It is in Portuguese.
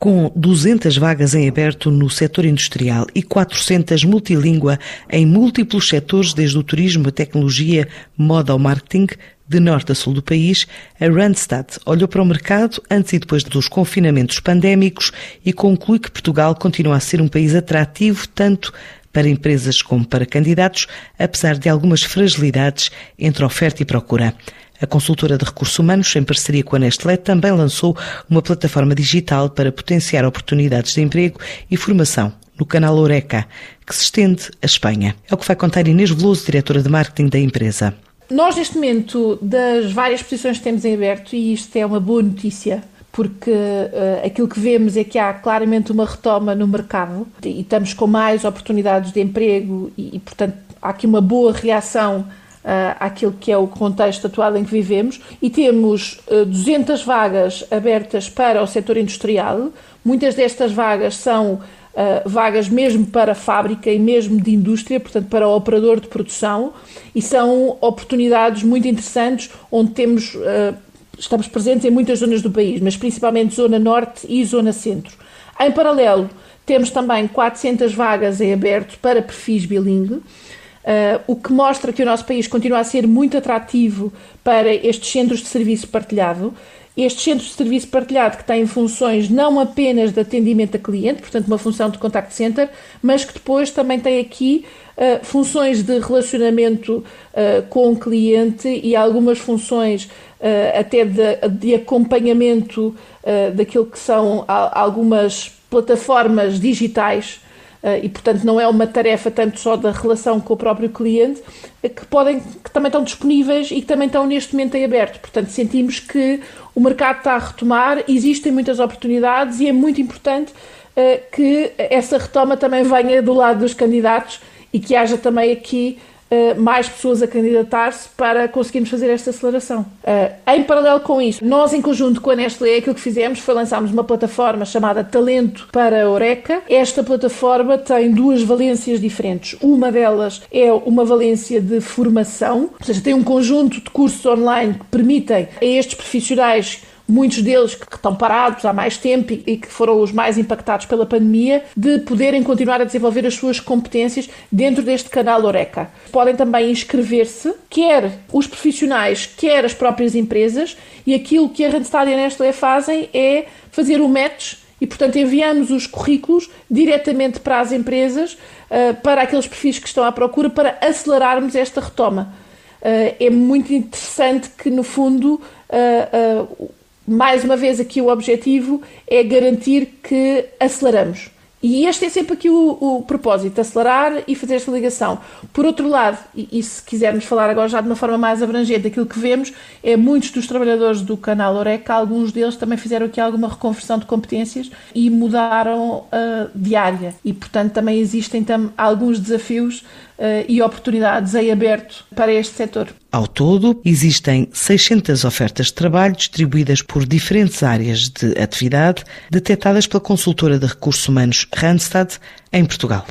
Com 200 vagas em aberto no setor industrial e 400 multilíngua em múltiplos setores, desde o turismo, a tecnologia, moda ao marketing, de norte a sul do país, a Randstad olhou para o mercado antes e depois dos confinamentos pandémicos e conclui que Portugal continua a ser um país atrativo tanto para empresas como para candidatos, apesar de algumas fragilidades entre oferta e procura. A consultora de recursos humanos, em parceria com a Nestlé, também lançou uma plataforma digital para potenciar oportunidades de emprego e formação no canal Oreca, que se estende à Espanha. É o que vai contar Inês Veloso, diretora de marketing da empresa. Nós, neste momento, das várias posições que temos em aberto, e isto é uma boa notícia, porque uh, aquilo que vemos é que há claramente uma retoma no mercado e estamos com mais oportunidades de emprego e, e portanto, há aqui uma boa reação uh, àquilo que é o contexto atual em que vivemos e temos uh, 200 vagas abertas para o setor industrial. Muitas destas vagas são uh, vagas mesmo para fábrica e mesmo de indústria, portanto para o operador de produção e são oportunidades muito interessantes onde temos estamos presentes em muitas zonas do país, mas principalmente zona norte e zona centro. Em paralelo, temos também 400 vagas em aberto para perfis bilingue. Uh, o que mostra que o nosso país continua a ser muito atrativo para estes centros de serviço partilhado. Estes centros de serviço partilhado que têm funções não apenas de atendimento a cliente, portanto, uma função de contact center, mas que depois também tem aqui uh, funções de relacionamento uh, com o cliente e algumas funções até de, de acompanhamento daquilo que são algumas plataformas digitais e, portanto, não é uma tarefa tanto só da relação com o próprio cliente, eh, que, podem, que também estão disponíveis e que também estão neste momento em aberto. Portanto, sentimos que o mercado está a retomar, existem muitas oportunidades e é muito importante uh, que essa retoma também venha do lado dos candidatos e que haja também aqui eh, mais pessoas a candidatar-se para conseguirmos fazer esta aceleração. Uh, em paralelo com isso, nós, em conjunto com a Nestlé, aquilo que fizemos foi lançarmos uma plataforma chamada Talento para a Oreca. Esta plataforma tem duas valências diferentes. Uma delas é uma valência de formação, ou seja, tem um conjunto de cursos online que permitem a estes profissionais muitos deles que estão parados há mais tempo e que foram os mais impactados pela pandemia, de poderem continuar a desenvolver as suas competências dentro deste canal Oreca. Podem também inscrever-se, quer os profissionais, quer as próprias empresas, e aquilo que a Randstad e a Nestlé fazem é fazer o match e, portanto, enviamos os currículos diretamente para as empresas, uh, para aqueles perfis que estão à procura, para acelerarmos esta retoma. Uh, é muito interessante que, no fundo, uh, mais uma vez, aqui o objetivo é garantir que aceleramos. E este é sempre aqui o, o, propósito, acelerar e fazer esta ligação. Por outro lado, e, e, se quisermos falar agora já de uma forma mais abrangente, aquilo que vemos é muitos dos trabalhadores do canal Oreca, alguns deles também fizeram aqui alguma reconversão de competências e mudaram uh, de área. E, portanto, também existem tam, alguns desafios uh, e oportunidades em aberto para este setor. Ao todo, existem 600 ofertas de trabalho distribuídas por diferentes áreas de atividade, detectadas pela consultora de recursos humanos Randstad, em Portugal.